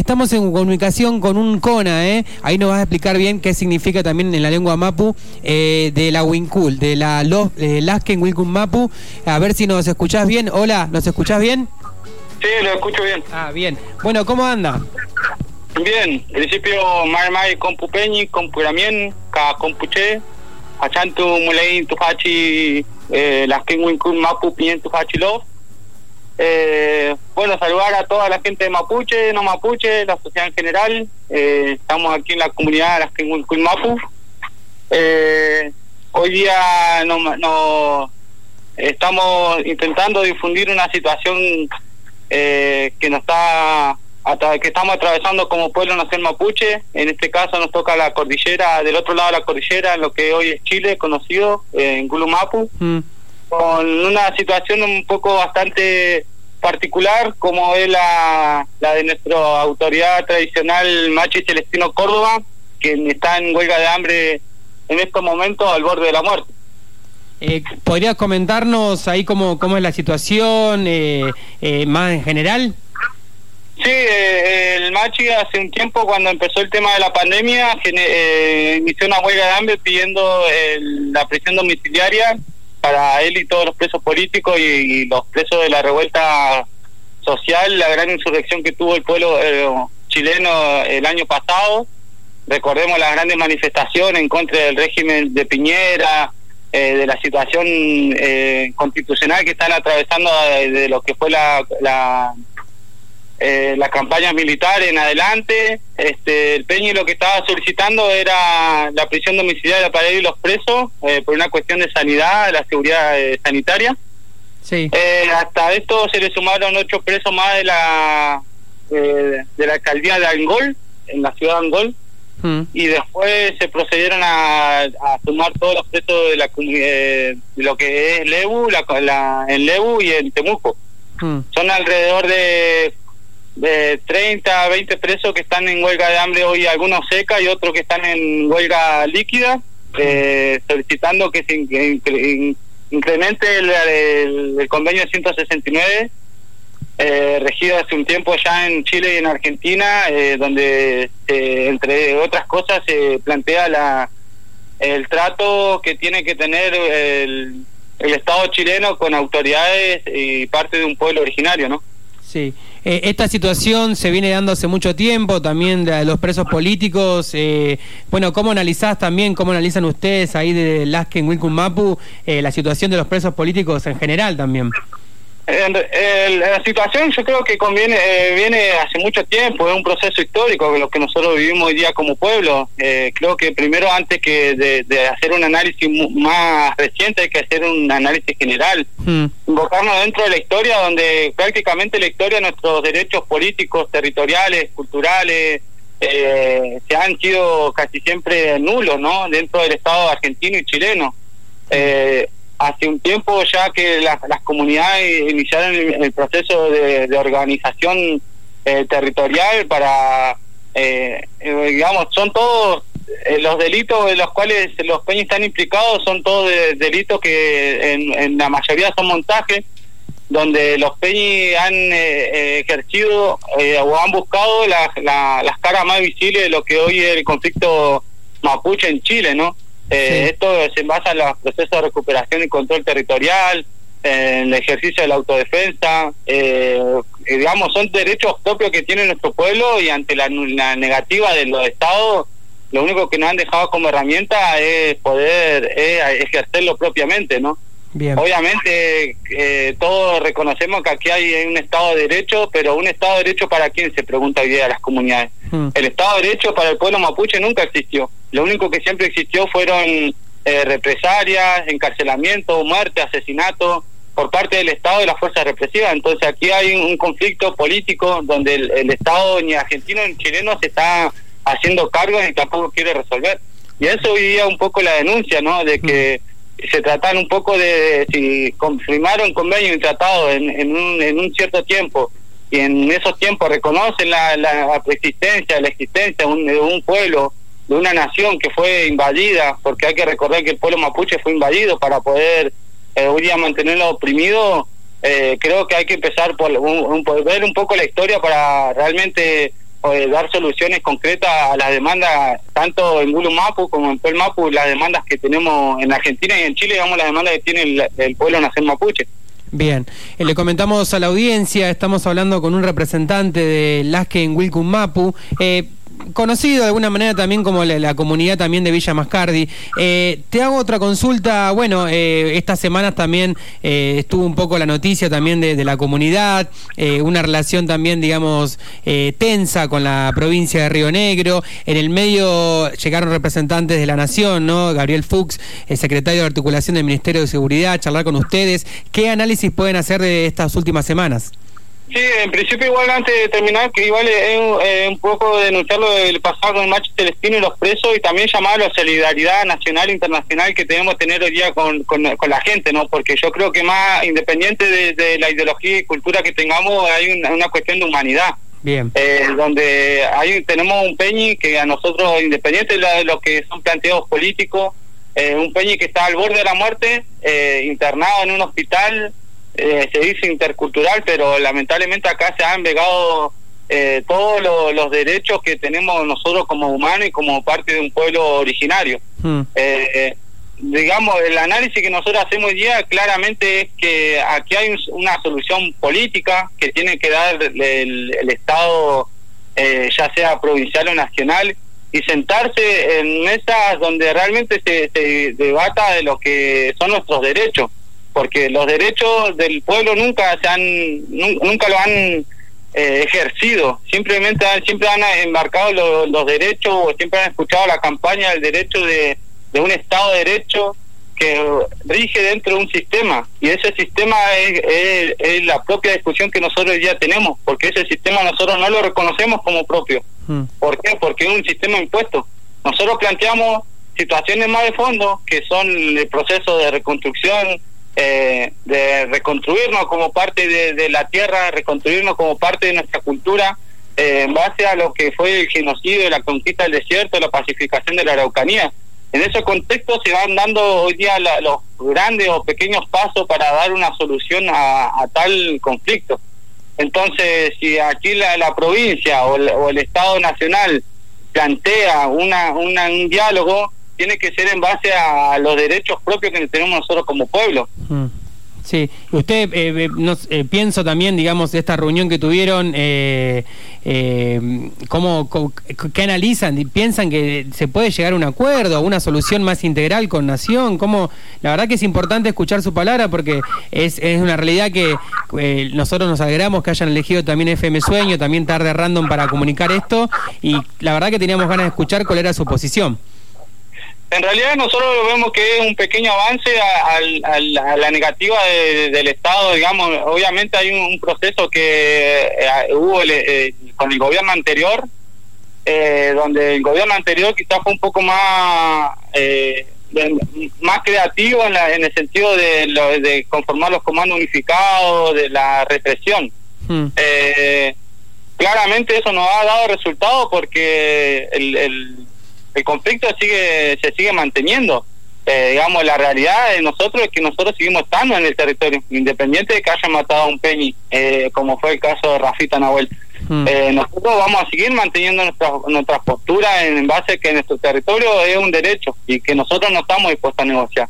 estamos en comunicación con un CONA, ¿eh? Ahí nos vas a explicar bien qué significa también en la lengua mapu eh, de la Wincul, de la eh, Lasken Wincul Mapu. A ver si nos escuchás bien. Hola, ¿nos escuchás bien? Sí, lo escucho bien. Ah, bien. Bueno, ¿cómo anda? Bien, en principio, mai mai compupeñi, compuramien, ka compuche, achantu mulei tufachi, eh, Lasken Wincul Mapu, pien tufachi love. Eh, bueno, saludar a toda la gente de Mapuche, no Mapuche, la sociedad en general. Eh, estamos aquí en la comunidad de las Mapu. Eh, hoy día no, no, estamos intentando difundir una situación eh, que nos está que estamos atravesando como pueblo nacional mapuche. En este caso nos toca la cordillera, del otro lado de la cordillera, en lo que hoy es Chile, conocido, en Gulumapu. Mm con una situación un poco bastante particular como es la, la de nuestra autoridad tradicional Machi Celestino Córdoba, que está en huelga de hambre en estos momentos al borde de la muerte. Eh, ¿Podrías comentarnos ahí cómo, cómo es la situación eh, eh, más en general? Sí, el Machi hace un tiempo cuando empezó el tema de la pandemia inició una huelga de hambre pidiendo la prisión domiciliaria para él y todos los presos políticos y, los presos de la revuelta social, la gran insurrección que tuvo el pueblo eh, chileno el año pasado. Recordemos las grandes manifestaciones en contra del régimen de Piñera, eh, de la situación eh, constitucional que están atravesando de, lo que fue la, la eh, las campañas militares en adelante. Este, el Peñi lo que estaba solicitando era la prisión domiciliaria para ir los presos eh, por una cuestión de sanidad, de la seguridad eh, sanitaria. Sí. Eh, hasta esto se le sumaron ocho presos más de la de la alcaldía de Angol, en la ciudad de Angol. Mm. Y después se procedieron a, sumar todos los presos de, la, de lo que es Lebu, la, en Lebu y en Temuco. Mm. Son alrededor de de 30 a 20 presos que están en huelga de hambre hoy, algunos seca y otros que están en huelga líquida, eh, solicitando que se incremente el, convenio 169, eh, regido hace un tiempo ya en Chile y en Argentina, eh, donde entre otras cosas se plantea la el trato que tiene que tener el, el Estado chileno con autoridades y parte de un pueblo originario, ¿no? Sí, eh, esta situación se viene dando hace mucho tiempo, también de los presos políticos. Eh, bueno, ¿cómo analizás también, cómo analizan ustedes ahí de Lasken Wilcum Mapu eh, la situación de los presos políticos en general también? La situación yo creo que conviene eh, viene hace mucho tiempo, es un proceso histórico lo que nosotros vivimos hoy día como pueblo. Eh, creo que primero antes que de, hacer un análisis más reciente hay que hacer un análisis general, hmm. invocarnos dentro de la historia donde prácticamente la historia de nuestros derechos políticos, territoriales, culturales, eh, se han sido casi siempre nulos, ¿no? Dentro del Estado argentino y chileno. Eh, hace un tiempo ya que las comunidades iniciaron el, proceso de, organización eh, territorial para, eh, eh, digamos, son todos los delitos de los cuales los peñas están implicados, son todos delitos que en, la mayoría son montajes, donde los peñis han ejercido o han buscado las caras más visibles de lo que hoy es el conflicto mapuche en Chile, ¿no? Eh, esto se basa en los procesos de recuperación y control territorial, en el ejercicio de la autodefensa, eh, digamos, son derechos propios que tiene nuestro pueblo y ante la, negativa de los estados, lo único que nos han dejado como herramienta es poder ejercerlo propiamente, ¿no? Obviamente eh, todos reconocemos que aquí hay un Estado de Derecho, pero un Estado de Derecho para quién se pregunta hoy día a las comunidades. Hmm. El Estado de Derecho para el pueblo mapuche nunca existió. Lo único que siempre existió fueron eh, represalias, encarcelamiento, muerte, asesinato por parte del Estado y las fuerzas represivas. Entonces aquí hay un, conflicto político donde el, Estado ni argentino ni chileno se está haciendo cargo y tampoco quiere resolver. Y eso hoy día un poco la denuncia, ¿no? De que se tratan un poco de, si confirmaron convenio y tratado en, en, un, en un cierto tiempo y en esos tiempos reconocen la, la existencia, la existencia de un, pueblo, de una nación que fue invadida, porque hay que recordar que el pueblo mapuche fue invadido para poder eh, hoy día mantenerlo oprimido, eh, creo que hay que empezar por, un, ver un poco la historia para realmente dar soluciones concretas a las demandas, tanto en Mapu como en Mapu las demandas que tenemos en Argentina y en Chile, digamos, las demandas que tiene el, pueblo nacer mapuche. Bien, eh, le comentamos a la audiencia, estamos hablando con un representante de Lasque en Wilcum Mapu. Eh, conocido de alguna manera también como la, comunidad también de Villa Mascardi. Eh, te hago otra consulta, bueno, eh, estas semanas también eh, estuvo un poco la noticia también de, la comunidad, una relación también, digamos, tensa con la provincia de Río Negro. En el medio llegaron representantes de la Nación, ¿no? Gabriel Fuchs, el secretario de articulación del Ministerio de Seguridad, charlar con ustedes. ¿Qué análisis pueden hacer de estas últimas semanas? Sí, en principio igual antes de terminar, que igual es, un poco denunciar lo del pasado con el macho celestino y los presos y también llamar a la solidaridad nacional e internacional que tenemos que tener hoy día con, con, la gente, ¿no? Porque yo creo que más independiente de, la ideología y cultura que tengamos, hay una, cuestión de humanidad. Bien. Eh, donde hay tenemos un Peñi que a nosotros, independiente de, lo que son planteos políticos, eh, un Peñi que está al borde de la muerte, eh, internado en un hospital, eh, se dice intercultural, pero lamentablemente acá se han vegado eh, todos los derechos que tenemos nosotros como humanos y como parte de un pueblo originario. Hmm. Eh, digamos, el análisis que nosotros hacemos hoy día claramente es que aquí hay una solución política que tiene que dar el, Estado, ya sea provincial o nacional, y sentarse en mesas donde realmente se, se debata de lo que son nuestros derechos porque los derechos del pueblo nunca se han nunca lo han eh, ejercido simplemente han, siempre han embarcado los derechos o siempre han escuchado la campaña del derecho de, de un estado de derecho que rige dentro de un sistema y ese sistema es, es, la propia discusión que nosotros ya tenemos porque ese sistema nosotros no lo reconocemos como propio mm. ¿por qué? porque es un sistema impuesto nosotros planteamos situaciones más de fondo que son el proceso de reconstrucción eh, de reconstruirnos como parte de, la tierra, reconstruirnos como parte de nuestra cultura, eh, en base a lo que fue el genocidio, la conquista del desierto, la pacificación de la Araucanía. En ese contexto se van dando hoy día los grandes o pequeños pasos para dar una solución a, tal conflicto. Entonces, si aquí la, provincia o el, Estado Nacional plantea una, un diálogo, tiene que ser en base a los derechos propios que tenemos nosotros como pueblo. Mm. Sí, usted, eh, eh, eh, pienso también, digamos, esta reunión que tuvieron, eh, ¿cómo, qué analizan? ¿Piensan que se puede llegar a un acuerdo, a una solución más integral con Nación? ¿Cómo? La verdad que es importante escuchar su palabra porque es, es una realidad que nosotros nos alegramos que hayan elegido también FM Sueño, también Tarde Random para comunicar esto y la verdad que teníamos ganas de escuchar cuál era su posición. En realidad nosotros vemos que es un pequeño avance a, la negativa del Estado, digamos, obviamente hay un, proceso que eh, hubo eh, con el gobierno anterior, eh, donde el gobierno anterior quizás fue un poco más más creativo en, en el sentido de, de conformar los comandos unificados, de la represión. Hmm. claramente eso nos ha dado resultado porque el el conflicto sigue se sigue manteniendo. Eh, digamos, la realidad de nosotros es que nosotros seguimos estando en el territorio, independiente de que hayan matado a un Peñi, eh, como fue el caso de Rafita Nahuel. Hmm. Eh, nosotros vamos a seguir manteniendo nuestra, nuestra postura en, base a que nuestro territorio es un derecho y que nosotros no estamos dispuestos a negociar.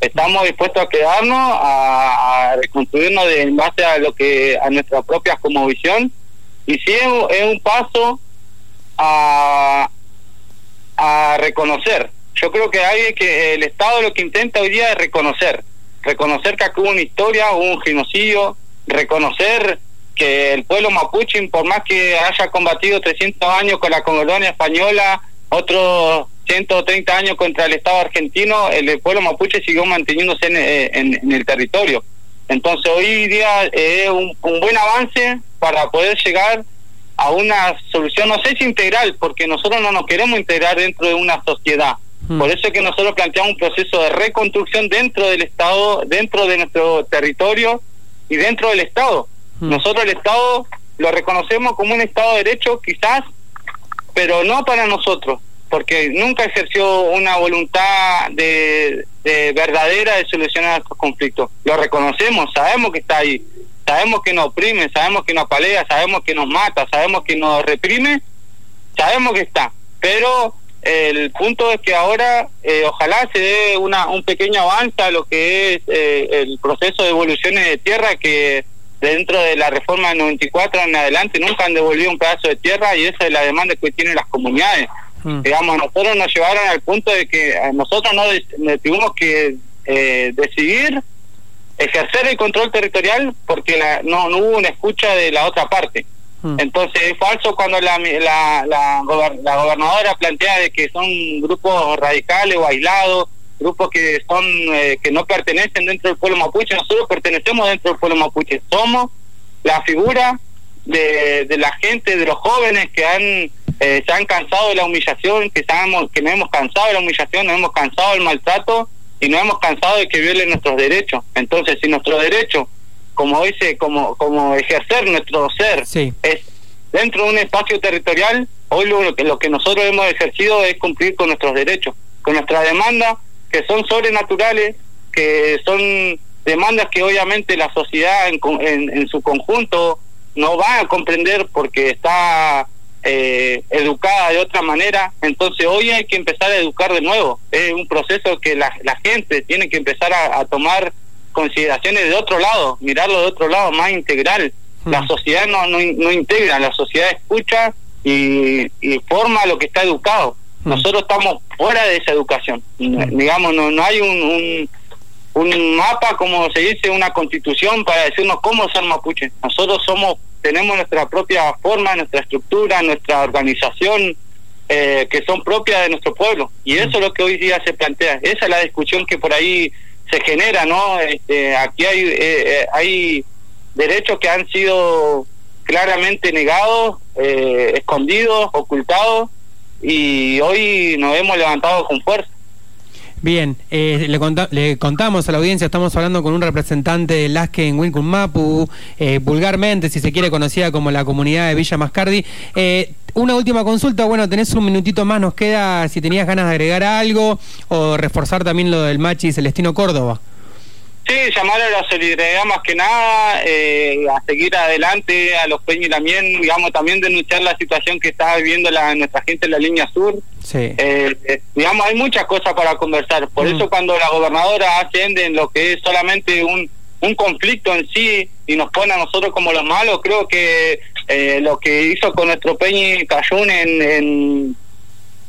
Estamos dispuestos a quedarnos, a, reconstruirnos en base a lo que a nuestra propia como visión y si es un paso a, a reconocer. Yo creo que hay que el Estado lo que intenta hoy día es reconocer, reconocer que aquí hubo una historia, hubo un genocidio, reconocer que el pueblo mapuche, por más que haya combatido 300 años con la colonia española, otros 130 años contra el Estado argentino, el pueblo mapuche siguió manteniéndose en, en, el territorio. Entonces hoy día es un, un buen avance para poder llegar a una solución, no sé si integral, porque nosotros no nos queremos integrar dentro de una sociedad. Hmm. Por eso es que nosotros planteamos un proceso de reconstrucción dentro del Estado, dentro de nuestro territorio y dentro del Estado. Hmm. Nosotros el Estado lo reconocemos como un Estado de Derecho, quizás, pero no para nosotros, porque nunca ejerció una voluntad de, de verdadera de solucionar estos conflictos. Lo reconocemos, sabemos que está ahí, sabemos que nos oprime, sabemos que nos palea, sabemos que nos mata, sabemos que nos reprime, sabemos que está, pero el punto es que ahora eh, ojalá se dé una, un pequeño avance a lo que es eh, el proceso de evoluciones de tierra que dentro de la reforma del 94 en adelante nunca han devolvido un pedazo de tierra y esa es la demanda que tienen las comunidades. Mm. Digamos, nosotros nos llevaron al punto de que nosotros no tuvimos que eh, decidir ejercer el control territorial porque la, no, no hubo una escucha de la otra parte. Hmm. Entonces es falso cuando la, la, la, gobernadora plantea de que son grupos radicales o aislados, grupos que son eh, que no pertenecen dentro del pueblo mapuche. Nosotros pertenecemos dentro del pueblo mapuche. Somos la figura de, de la gente, de los jóvenes que han eh, se han cansado de la humillación, que, sabemos, que nos hemos cansado de la humillación, nos hemos cansado del maltrato y nos hemos cansado de que violen nuestros derechos. Entonces, si nuestro derecho como dice, como, como ejercer nuestro ser es dentro de un espacio territorial, hoy lo, que, lo que nosotros hemos ejercido es cumplir con nuestros derechos, con nuestras demandas que son sobrenaturales, que son demandas que obviamente la sociedad en, en, su conjunto no va a comprender porque está eh, educada de otra manera. Entonces hoy hay que empezar a educar de nuevo. Es un proceso que la, la gente tiene que empezar a tomar consideraciones de otro lado, mirarlo de otro lado, más integral. La hmm. sociedad no, no, integra, la sociedad escucha y, forma lo que está educado. Hmm. Nosotros estamos fuera de esa educación. Hmm. Digamos, no, no hay un, un, mapa, como se dice, una constitución para decirnos cómo ser mapuche. Nosotros somos tenemos nuestra propia forma, nuestra estructura, nuestra organización, eh, que son propias de nuestro pueblo. Y eso es lo que hoy día se plantea. Esa es la discusión que por ahí se genera, ¿no? Este, aquí hay, eh, eh, hay derechos que han sido claramente negados, eh, escondidos, ocultados, y hoy nos hemos levantado con fuerza. Bien, eh, le, contamos a la audiencia, estamos hablando con un representante de Lasque en Wilcum eh, vulgarmente, si se quiere, conocida como la comunidad de Villa Mascardi. Eh, una última consulta, bueno, tenés un minutito más, nos queda si tenías ganas de agregar algo o reforzar también lo del Machi Celestino Córdoba. Sí, llamar a la solidaridad más que nada, eh, a seguir adelante, a los peños también, digamos, también denunciar la situación que está viviendo la, nuestra gente en la línea sur. Sí. Eh, eh, digamos, hay muchas cosas para conversar. Por mm. eso cuando la gobernadora asciende en lo que es solamente un, un conflicto en sí y nos pone a nosotros como los malos, creo que lo que hizo con nuestro Peñi Cayún en,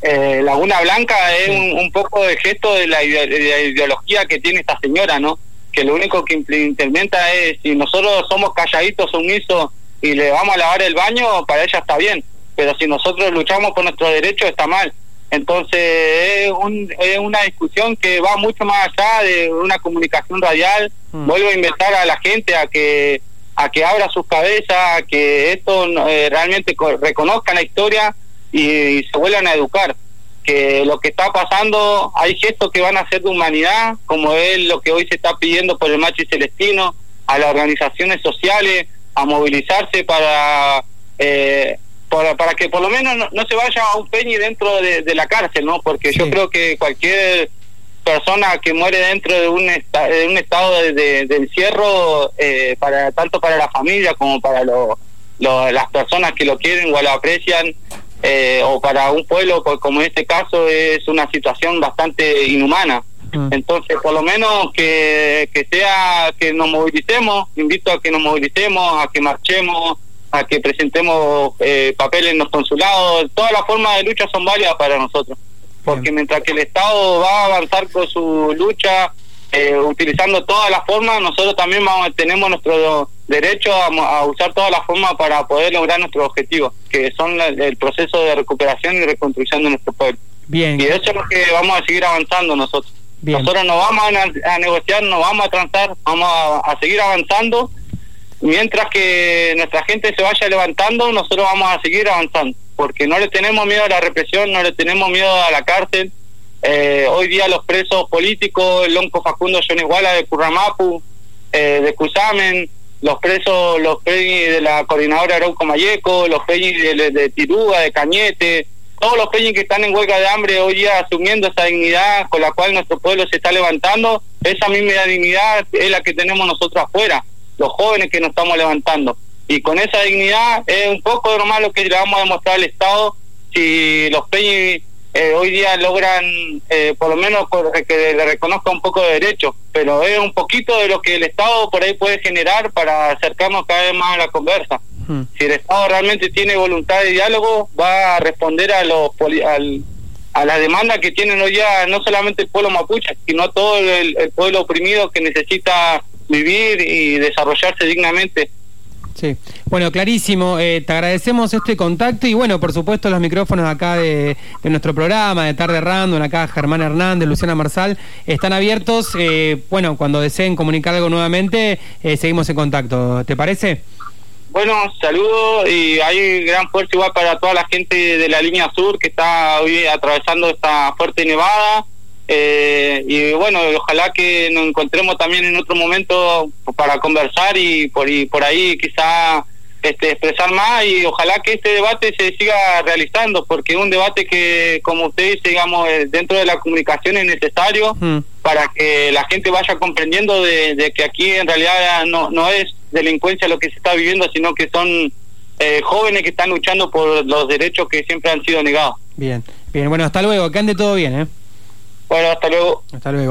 en Laguna Blanca es un, poco de gesto de la, de la ideología que tiene esta señora, ¿no? Que lo único que implementa es, si nosotros somos calladitos, sumisos y le vamos a lavar el baño, para ella está bien, pero si nosotros luchamos por nuestros derechos está mal. Entonces es, un, es una discusión que va mucho más allá de una comunicación radial. Mm. Vuelvo a invitar a la gente a que a que abra sus cabezas, a que esto eh, realmente reconozcan la historia y se vuelvan a educar que lo que está pasando, hay gestos que van a ser de humanidad, como es lo que hoy se está pidiendo por el Machi Celestino, a las organizaciones sociales, a movilizarse para, eh, para, que por lo menos no, se vaya a un peñi dentro de, la cárcel, ¿no? Porque yo creo que cualquier persona que muere dentro de un, de un estado de, encierro, eh, para tanto para la familia como para lo, las personas que lo quieren o lo aprecian, eh, o para un pueblo como en este caso es una situación bastante inhumana. Mm. Entonces, por lo menos que, que sea, que nos movilicemos, invito a que nos movilicemos, a que marchemos, a que presentemos eh, papeles en los consulados, todas las formas de lucha son válidas para nosotros, porque mientras que el Estado va a avanzar con su lucha, eh, utilizando todas las formas, nosotros también vamos, tenemos nuestro derecho a, usar todas las formas para poder lograr nuestros objetivos, que son el proceso de recuperación y reconstrucción de nuestro pueblo. Bien. Y eso es lo que vamos a seguir avanzando nosotros. Nosotros no vamos a, negociar, no vamos a transar, vamos a, seguir avanzando. Mientras que nuestra gente se vaya levantando, nosotros vamos a seguir avanzando, porque no le tenemos miedo a la represión, no le tenemos miedo a la cárcel. Eh, hoy día los presos políticos, el Lonco Facundo John Iguala de Curramapu, eh, de Cusamen, los presos, los peñis de la coordinadora Arauco Mayeco, los peñis de, de, Tiruga, de Cañete, todos los peñis que están en huelga de hambre hoy día asumiendo esa dignidad con la cual nuestro pueblo se está levantando, esa misma dignidad es la que tenemos nosotros afuera, los jóvenes que nos estamos levantando. Y con esa dignidad es un poco de lo que le vamos a demostrar al Estado si los Peñi eh, hoy día logran eh, por lo menos que le reconozca un poco de derechos, pero es un poquito de lo que el Estado por ahí puede generar para acercarnos cada vez más a la conversa. Hmm. Si el Estado realmente tiene voluntad de diálogo, va a responder a los al, a la demanda que tienen hoy día no solamente el pueblo mapuche, sino todo el, pueblo oprimido que necesita vivir y desarrollarse dignamente. Sí, bueno, clarísimo. Eh, te agradecemos este contacto y bueno, por supuesto los micrófonos acá de, nuestro programa, de Tarde Random, acá Germán Hernández, Luciana Marsal, están abiertos. Eh, bueno, cuando deseen comunicar algo nuevamente, eh, seguimos en contacto. ¿Te parece? Bueno, saludos y hay gran fuerza igual para toda la gente de la línea sur que está hoy atravesando esta fuerte nevada. Eh, y bueno, ojalá que nos encontremos también en otro momento para conversar y por, y por ahí quizá este, expresar más y ojalá que este debate se siga realizando porque es un debate que, como usted dice, digamos, eh, dentro de la comunicación es necesario mm. para que la gente vaya comprendiendo de, que aquí en realidad no, no es delincuencia lo que se está viviendo, sino que son eh, jóvenes que están luchando por los derechos que siempre han sido negados. Bien, bien, bueno, hasta luego, que ande todo bien, ¿eh? Bueno, hasta luego. Hasta luego.